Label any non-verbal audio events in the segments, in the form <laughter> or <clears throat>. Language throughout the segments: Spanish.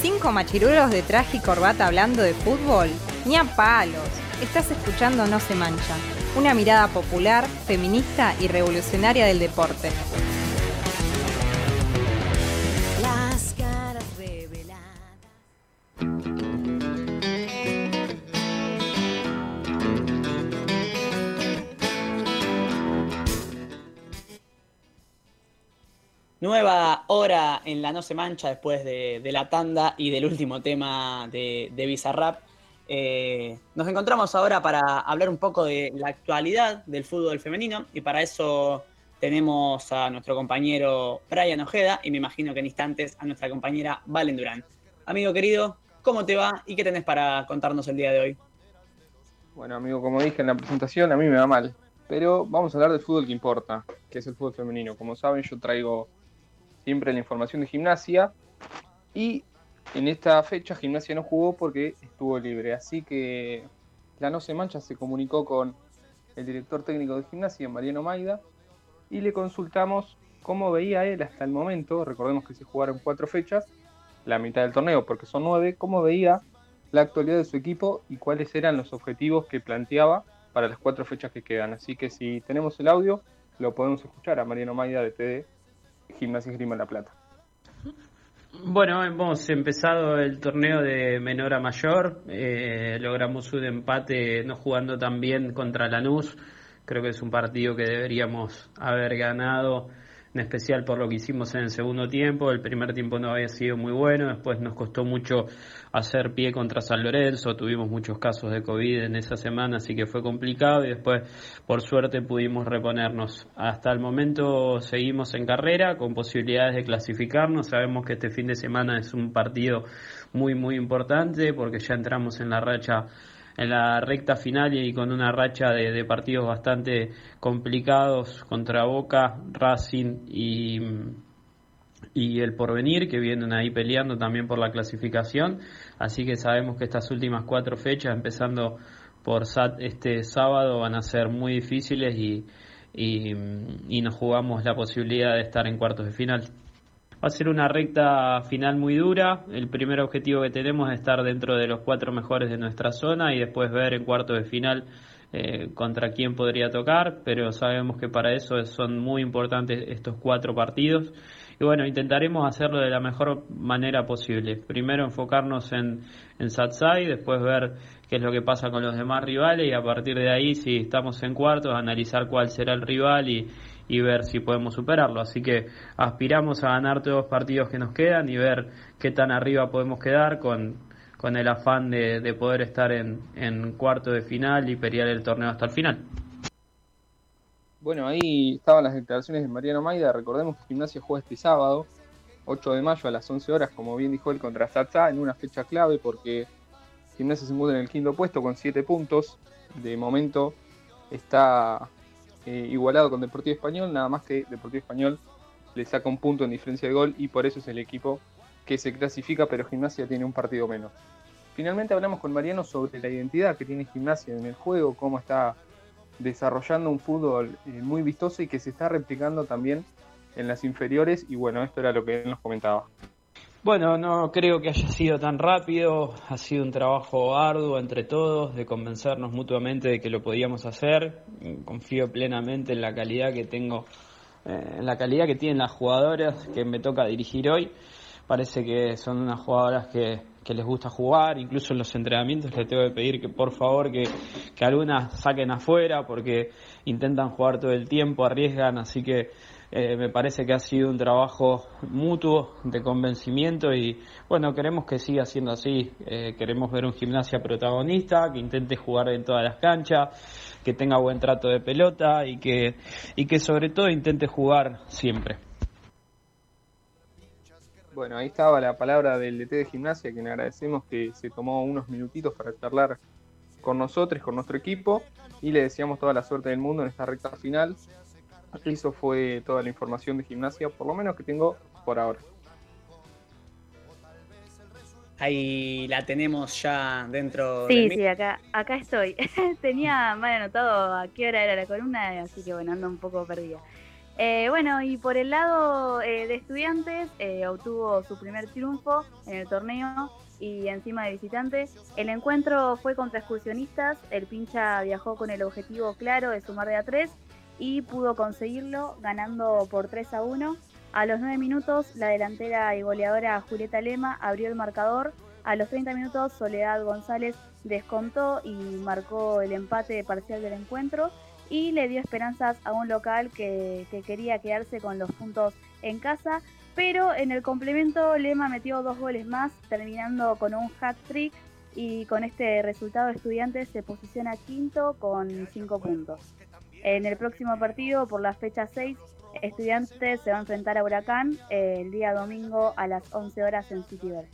¿Cinco machirulos de traje y corbata hablando de fútbol? Ni a palos. Estás escuchando No se mancha, una mirada popular, feminista y revolucionaria del deporte. Hora en la No se mancha después de, la tanda y del último tema de, de Bizarrap. Eh, nos encontramos ahora para hablar un poco de la actualidad del fútbol femenino y para eso tenemos a nuestro compañero Brian Ojeda y me imagino que en instantes a nuestra compañera Valen Durán. Amigo querido, ¿cómo te va y qué tenés para contarnos el día de hoy? Bueno, amigo, como dije en la presentación, a mí me va mal. Pero vamos a hablar del fútbol que importa, que es el fútbol femenino. Como saben, yo traigo siempre la información de gimnasia. Y en esta fecha gimnasia no jugó porque estuvo libre. Así que la No Se Mancha se comunicó con el director técnico de gimnasia, Mariano Maida, y le consultamos cómo veía él hasta el momento, recordemos que se jugaron cuatro fechas, la mitad del torneo porque son nueve, cómo veía la actualidad de su equipo y cuáles eran los objetivos que planteaba para las cuatro fechas que quedan. Así que si tenemos el audio, lo podemos escuchar a Mariano Maida de TD Gimnasia Grima La Plata. Bueno, hemos empezado el torneo de menor a mayor, eh, logramos un empate no jugando tan bien contra Lanús, creo que es un partido que deberíamos haber ganado, en especial por lo que hicimos en el segundo tiempo, el primer tiempo no había sido muy bueno, después nos costó mucho hacer pie contra San Lorenzo, tuvimos muchos casos de COVID en esa semana, así que fue complicado y después por suerte pudimos reponernos. Hasta el momento seguimos en carrera con posibilidades de clasificarnos, sabemos que este fin de semana es un partido muy muy importante porque ya entramos en la racha en la recta final y con una racha de, partidos bastante complicados contra Boca, Racing y, y el Porvenir, que vienen ahí peleando también por la clasificación. Así que sabemos que estas últimas cuatro fechas, empezando por SAT este sábado, van a ser muy difíciles y, y, nos jugamos la posibilidad de estar en cuartos de final. Va a ser una recta final muy dura. El primer objetivo que tenemos es estar dentro de los cuatro mejores de nuestra zona y después ver en cuartos de final eh, contra quién podría tocar, pero sabemos que para eso son muy importantes estos cuatro partidos. Y bueno, intentaremos hacerlo de la mejor manera posible. Primero enfocarnos en, en Satsai, después ver qué es lo que pasa con los demás rivales y a partir de ahí, si estamos en cuartos, analizar cuál será el rival y, y ver si podemos superarlo. Así que aspiramos a ganar todos los partidos que nos quedan y ver qué tan arriba podemos quedar con, con el afán de, de poder estar en, en cuarto de final y pelear el torneo hasta el final. Bueno, ahí estaban las declaraciones de Mariano Maida. Recordemos que Gimnasia juega este sábado, 8 de mayo a las 11 horas, como bien dijo él, contra Satsa, en una fecha clave porque Gimnasia se encuentra en el quinto puesto con 7 puntos. De momento está eh, igualado con Deportivo Español, nada más que Deportivo Español le saca un punto en diferencia de gol y por eso es el equipo que se clasifica, pero Gimnasia tiene un partido menos. Finalmente hablamos con Mariano sobre la identidad que tiene Gimnasia en el juego, cómo está desarrollando un fútbol eh, muy vistoso y que se está replicando también en las inferiores y bueno, esto era lo que él nos comentaba. Bueno, no creo que haya sido tan rápido, ha sido un trabajo arduo entre todos de convencernos mutuamente de que lo podíamos hacer. Confío plenamente en la calidad que tengo, eh, en la calidad que tienen las jugadoras que me toca dirigir hoy. Parece que son unas jugadoras que, que les gusta jugar, incluso en los entrenamientos les tengo que pedir que por favor que, que algunas saquen afuera porque intentan jugar todo el tiempo, arriesgan, así que eh, me parece que ha sido un trabajo mutuo de convencimiento y bueno, queremos que siga siendo así. Eh, queremos ver un gimnasia protagonista, que intente jugar en todas las canchas, que tenga buen trato de pelota y que, y que sobre todo intente jugar siempre. Bueno, ahí estaba la palabra del DT de gimnasia, quien agradecemos que se tomó unos minutitos para charlar con nosotros, con nuestro equipo, y le deseamos toda la suerte del mundo en esta recta final. Eso fue toda la información de gimnasia, por lo menos que tengo por ahora. Ahí la tenemos ya dentro Sí, del sí, acá, acá estoy. <laughs> Tenía mal anotado a qué hora era la columna, así que bueno, ando un poco perdida. Eh, bueno, y por el lado eh, de estudiantes, eh, obtuvo su primer triunfo en el torneo y encima de visitantes. El encuentro fue contra excursionistas, el pincha viajó con el objetivo claro de sumar de a 3 y pudo conseguirlo ganando por 3 a 1. A los 9 minutos, la delantera y goleadora Julieta Lema abrió el marcador. A los 30 minutos, Soledad González descontó y marcó el empate parcial del encuentro y le dio esperanzas a un local que, que quería quedarse con los puntos en casa. Pero en el complemento Lema metió dos goles más, terminando con un hat trick y con este resultado Estudiantes se posiciona quinto con 5 puntos. En el próximo partido, por la fecha 6, Estudiantes se va a enfrentar a Huracán eh, el día domingo a las 11 horas en Citiver.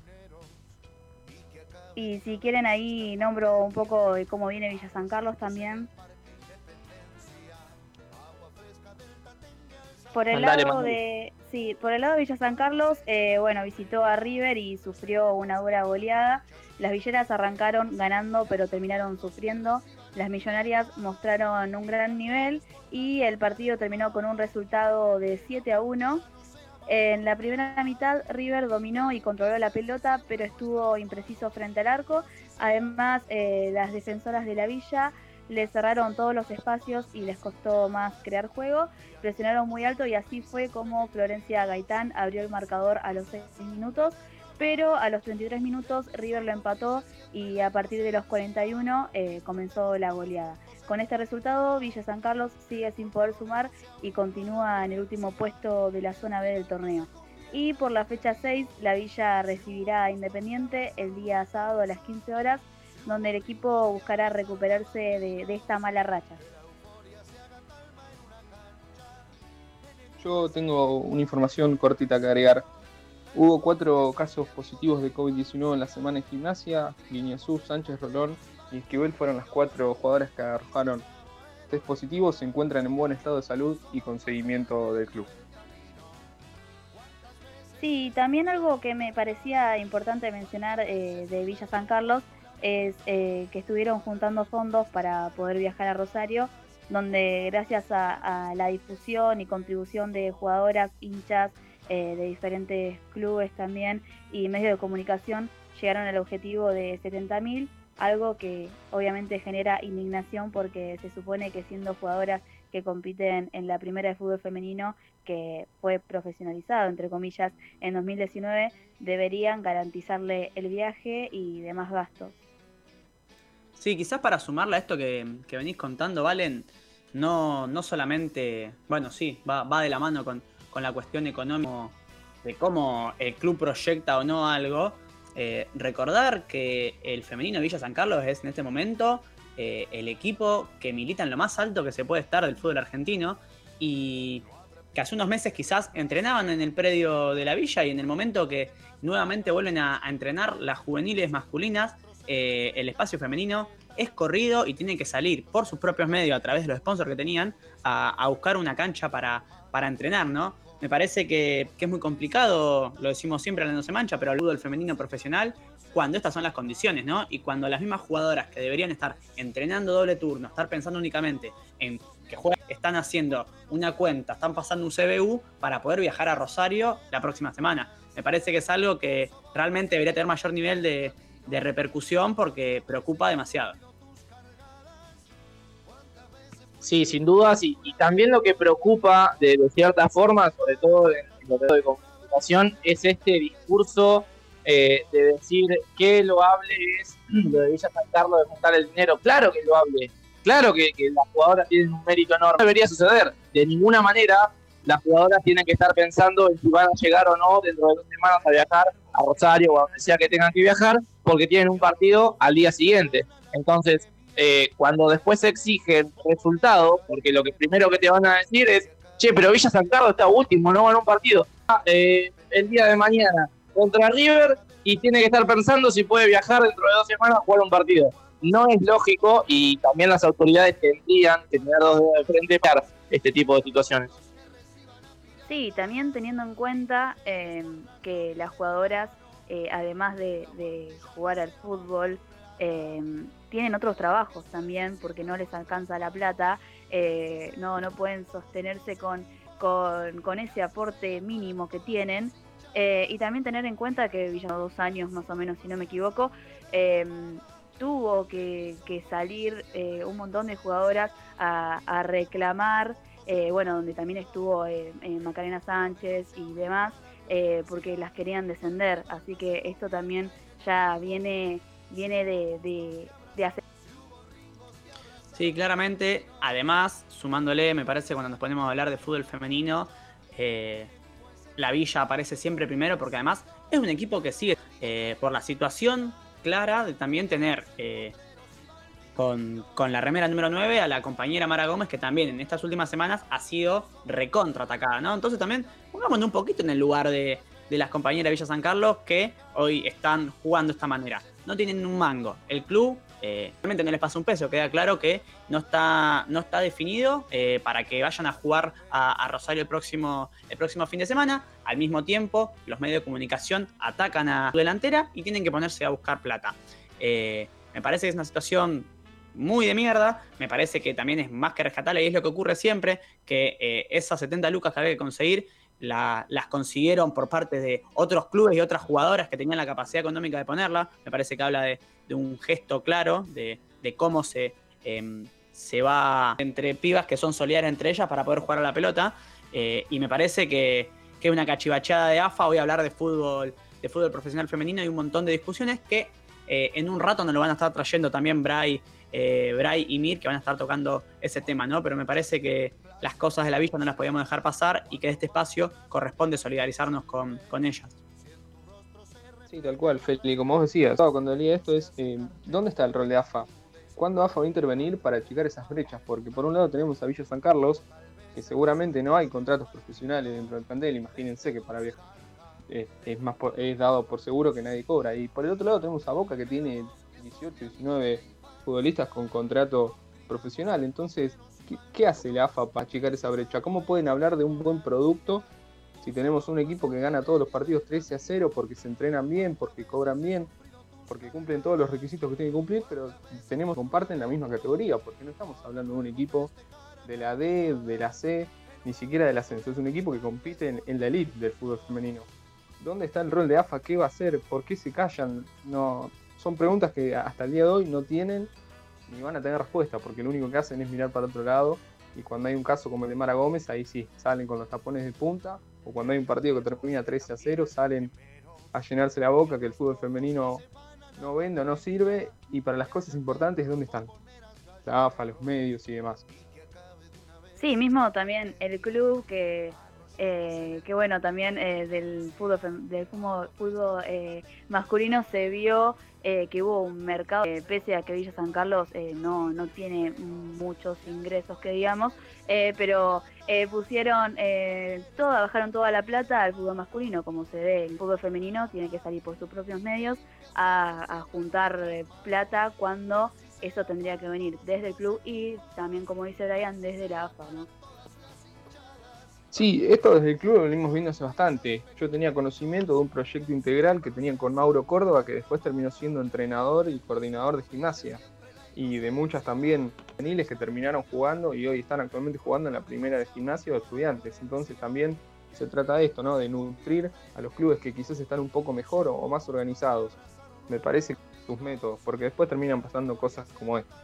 Y si quieren ahí nombro un poco de cómo viene Villa San Carlos también. Por el Mandale, lado de sí, por el lado de Villa San Carlos, eh, bueno, visitó a River y sufrió una dura goleada. Las villeras arrancaron ganando, pero terminaron sufriendo. Las millonarias mostraron un gran nivel y el partido terminó con un resultado de 7 a 1. En la primera mitad River dominó y controló la pelota, pero estuvo impreciso frente al arco. Además, eh, las defensoras de la villa le cerraron todos los espacios y les costó más crear juego. Presionaron muy alto y así fue como Florencia Gaitán abrió el marcador a los 6 minutos. Pero a los 33 minutos River lo empató y a partir de los 41 eh, comenzó la goleada. Con este resultado, Villa San Carlos sigue sin poder sumar y continúa en el último puesto de la zona B del torneo. Y por la fecha 6, la Villa recibirá Independiente el día sábado a las 15 horas, donde el equipo buscará recuperarse de, de esta mala racha. Yo tengo una información cortita que agregar. Hubo cuatro casos positivos de COVID-19 en la semana en gimnasia. Guiñazú, Sánchez, Rolón y Esquivel fueron las cuatro jugadoras que arrojaron test positivos. Se encuentran en buen estado de salud y con seguimiento del club. Sí, también algo que me parecía importante mencionar eh, de Villa San Carlos es eh, que estuvieron juntando fondos para poder viajar a Rosario, donde gracias a, a la difusión y contribución de jugadoras, hinchas eh, de diferentes clubes también y medios de comunicación llegaron al objetivo de 70.000, algo que obviamente genera indignación porque se supone que siendo jugadoras que compiten en la primera de fútbol femenino, que fue profesionalizado, entre comillas, en 2019, deberían garantizarle el viaje y demás gastos. Sí, quizás para sumarle a esto que, que venís contando, Valen, no, no solamente, bueno, sí, va, va de la mano con, con la cuestión económica de cómo el club proyecta o no algo. eh, recordar que el femenino Villa San Carlos es en este momento eh, el equipo que milita en lo más alto que se puede estar del fútbol argentino y que hace unos meses quizás entrenaban en el predio de la villa y en el momento que nuevamente vuelven a entrenar las juveniles masculinas, eh, el espacio femenino es corrido y tienen que salir por sus propios medios a través de los sponsors que tenían a, buscar una cancha para, para entrenar, ¿no? Me parece que, es muy complicado, lo decimos siempre, no se mancha, pero al femenino profesional, cuando estas son las condiciones, ¿no? Y cuando las mismas jugadoras que deberían estar entrenando doble turno, estar pensando únicamente en que juegan, están haciendo una cuenta, están pasando un CBU para poder viajar a Rosario la próxima semana. Me parece que es algo que realmente debería tener mayor nivel de, de repercusión porque preocupa demasiado. Sí, sin dudas, y, y también lo que preocupa de, de cierta forma, sobre todo en, en lo de comunicación, es este discurso eh, de decir que loable es <clears throat> lo de Villa San Carlos de juntar el dinero. Claro que lo hable, claro que, que las jugadoras tienen un mérito enorme. No debería suceder. De ninguna manera las jugadoras tienen que estar pensando en si van a llegar o no dentro de dos semanas a viajar a Rosario o a donde sea que tengan que viajar, porque tienen un partido al día siguiente. Entonces, eh, cuando después se exigen resultados, porque lo que primero que te van a decir es, che, pero Villa San está último, no ganó un partido. Ah, eh, el día de mañana contra River y tiene que estar pensando si puede viajar dentro de dos semanas a jugar un partido. No es lógico y también las autoridades tendrían que tener dos dedos de frente para este tipo de situaciones. Sí, también teniendo en cuenta eh, que las jugadoras, eh, además de, jugar al fútbol, eh, tienen otros trabajos también porque no les alcanza la plata, no, no pueden sostenerse con con, ese aporte mínimo que tienen. Y también tener en cuenta que Villa, dos años más o menos, si no me equivoco, tuvo que, salir un montón de jugadoras a reclamar, eh, bueno, donde también estuvo eh, eh, Macarena Sánchez y demás, eh, porque las querían descender. Así que esto también ya viene, viene de, de, de hacer. Sí, claramente. Además, sumándole, me parece cuando nos ponemos a hablar de fútbol femenino, eh, la Villa aparece siempre primero porque además es un equipo que sigue eh, por la situación clara de también tener eh, con, con la remera número 9 a la compañera Mara Gómez que también en estas últimas semanas ha sido recontra atacada, ¿no? Entonces también pongámonos un poquito en el lugar de, de las compañeras de Villa San Carlos que hoy están jugando de esta manera. No tienen un mango. El club eh, realmente no les pasa un peso. Queda claro que no está, no está definido eh, para que vayan a jugar a, a Rosario el próximo, el próximo fin de semana. Al mismo tiempo, los medios de comunicación atacan a su delantera y tienen que ponerse a buscar plata. Eh, me parece que es una situación muy de mierda. Me parece que también es más que rescatable y es lo que ocurre siempre, que eh, esas 70 lucas que había que conseguir la- las consiguieron por parte de otros clubes y otras jugadoras que tenían la capacidad económica de ponerla. Me parece que habla de, un gesto claro de, cómo se, em, se va entre pibas que son solidarias entre ellas para poder jugar a la pelota. Eh, y me parece que, que una cachivacheada de AFA. Voy a hablar de fútbol, de fútbol profesional femenino y un montón de discusiones que eh, en un rato nos lo van a estar trayendo también Bray, eh, Bray y Mir, que van a estar tocando ese tema, ¿no? Pero me parece que las cosas de la villa no las podíamos dejar pasar y que de este espacio corresponde solidarizarnos con, con ellas. Sí, tal cual, Feli. Como vos decías, cuando leía esto es, eh, ¿dónde está el rol de AFA? ¿Cuándo AFA va a intervenir para achicar esas brechas? Porque por un lado tenemos a Villa San Carlos, que seguramente no hay contratos profesionales dentro del plantel, imagínense que para viajar eh, es, más por- es dado por seguro que nadie cobra. Y por el otro lado tenemos a Boca que tiene 18, 19 futbolistas con contrato profesional. Entonces, ¿qué, hace la AFA para achicar esa brecha? ¿Cómo pueden hablar de un buen producto si tenemos un equipo que gana todos los partidos 13 a 0 porque se entrenan bien, porque cobran bien, porque cumplen todos los requisitos que tienen que cumplir, pero tenemos comparten la misma categoría, porque no estamos hablando de un equipo de la D, de la C, ni siquiera del ascenso, es un equipo que compite en, en la elite del fútbol femenino. ¿Dónde está el rol de AFA? ¿Qué va a hacer? ¿Por qué se callan? No, son preguntas que hasta el día de hoy no tienen ni van a tener respuesta, porque lo único que hacen es mirar para otro lado y cuando hay un caso como el de Mara Gómez, ahí sí, salen con los tapones de punta, o cuando hay un partido que termina 13 a 0, salen a llenarse la boca que el fútbol femenino no vende o no sirve, y para las cosas importantes, ¿dónde están? La AFA, los medios y demás. Sí, mismo también el club que, eh, que bueno, también eh, del fútbol, del fútbol, eh, masculino se vio eh, que hubo un mercado, pese a que Villa San Carlos eh, no, no tiene muchos ingresos que digamos, eh, pero eh, pusieron eh, toda, bajaron toda la plata al fútbol masculino, como se ve, el fútbol femenino tiene que salir por sus propios medios a, juntar plata cuando eso tendría que venir desde el club y también, como dice Brian, desde la AFA, ¿no? Sí, esto desde el club lo venimos viendo hace bastante. Yo tenía conocimiento de un proyecto integral que tenían con Mauro Córdoba, que después terminó siendo entrenador y coordinador de gimnasia. Y de muchas también juveniles que terminaron jugando y hoy están actualmente jugando en la primera de gimnasia o estudiantes. Entonces también se trata de esto, ¿no? De nutrir a los clubes que quizás están un poco mejor o, más organizados. Me parece sus métodos, porque después terminan pasando cosas como esta.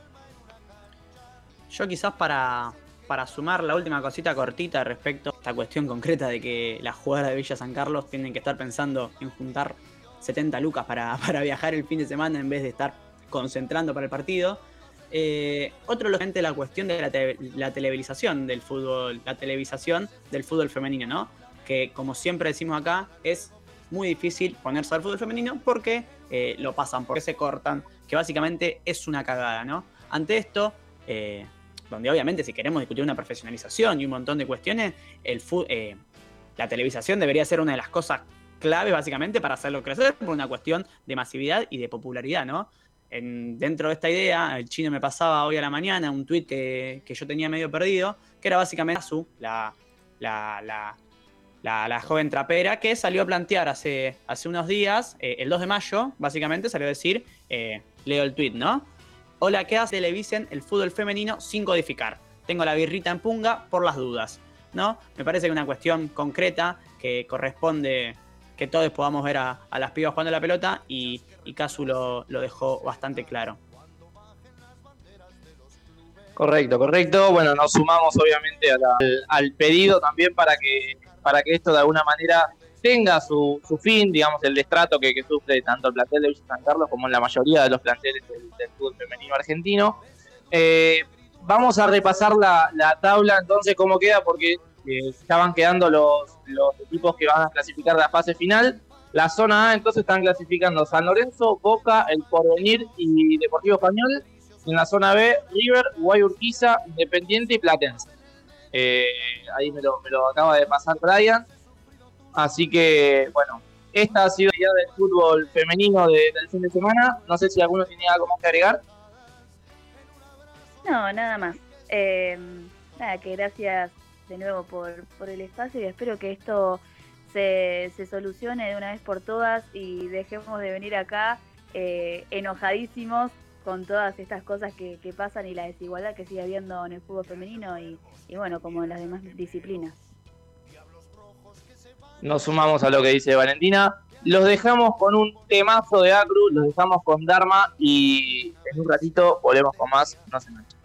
Yo quizás para, para sumar la última cosita cortita respecto a esta cuestión concreta de que las jugadoras de Villa San Carlos tienen que estar pensando en juntar 70 lucas para, <laughs> para viajar el fin de semana en vez de estar concentrando para el partido. Eh, otro elemento la cuestión de la, la televisización del fútbol, la televisación del fútbol femenino, ¿no? Que como siempre decimos acá, es muy difícil ponerse al fútbol femenino porque eh, lo pasan, porque se cortan, que básicamente es una cagada, ¿no? Ante esto, eh, donde obviamente si queremos discutir una profesionalización y un montón de cuestiones, el eh, la televisación debería ser una de las cosas claves básicamente para hacerlo crecer por una cuestión de masividad y de popularidad, ¿no? En- dentro de esta idea, el chino me pasaba hoy a la mañana un tuit que, que yo tenía medio perdido, que era básicamente Azu, la, la, la, la, la joven trapera, que salió a plantear hace, hace unos días, eh, el 2 de mayo, básicamente salió a decir, eh, leo el tuit, ¿no? Hola, ¿qué hace? Televisen el fútbol femenino sin codificar. Tengo la birrita en punga por las dudas. ¿no? Me parece que una cuestión concreta que corresponde que todos podamos ver a, las pibas jugando la pelota y, y Casu lo, dejó bastante claro. Correcto, correcto. Bueno, nos sumamos obviamente al, al pedido también para que, para que esto de alguna manera tenga su, su fin, digamos, el destrato que, sufre tanto el plantel de Villa San Carlos como la mayoría de los planteles del, del fútbol femenino argentino. Eh, vamos a repasar la, la tabla entonces cómo queda porque eh, ya van quedando los, los equipos que van a clasificar la fase final. La zona A entonces están clasificando San Lorenzo, Boca, El Porvenir y Deportivo Español. En la zona B, River, Guayurquiza, Independiente y Platense. Eh, ahí me lo, me lo acaba de pasar Brian. Así que, bueno, esta ha sido la idea del fútbol femenino de- del fin de semana. No sé si alguno tiene algo más que agregar. No, nada más. Eh, nada, que gracias de nuevo por, por el espacio y espero que esto se, se solucione de una vez por todas y dejemos de venir acá eh, enojadísimos con todas estas cosas que, que pasan y la desigualdad que sigue habiendo en el fútbol femenino y, y bueno, como en las demás disciplinas. Nos sumamos a lo que dice Valentina. Los dejamos con un temazo de Acru, los dejamos con Dharma y en un ratito volvemos con más. No se manchen.